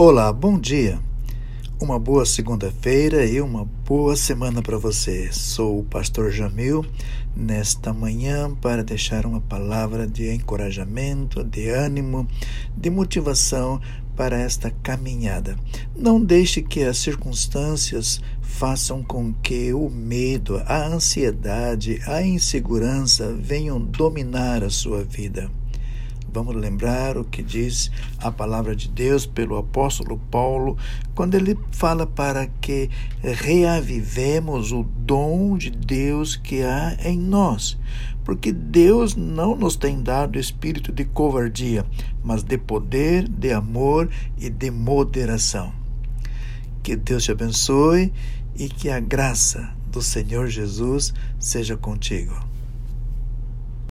Olá, bom dia. Uma boa segunda-feira e uma boa semana para você. Sou o pastor Jamil nesta manhã para deixar uma palavra de encorajamento, de ânimo, de motivação para esta caminhada. Não deixe que as circunstâncias façam com que o medo, a ansiedade, a insegurança venham dominar a sua vida. Vamos lembrar o que diz a palavra de Deus pelo apóstolo Paulo, quando ele fala para que reavivemos o dom de Deus que há em nós. Porque Deus não nos tem dado espírito de covardia, mas de poder, de amor e de moderação. Que Deus te abençoe e que a graça do Senhor Jesus seja contigo.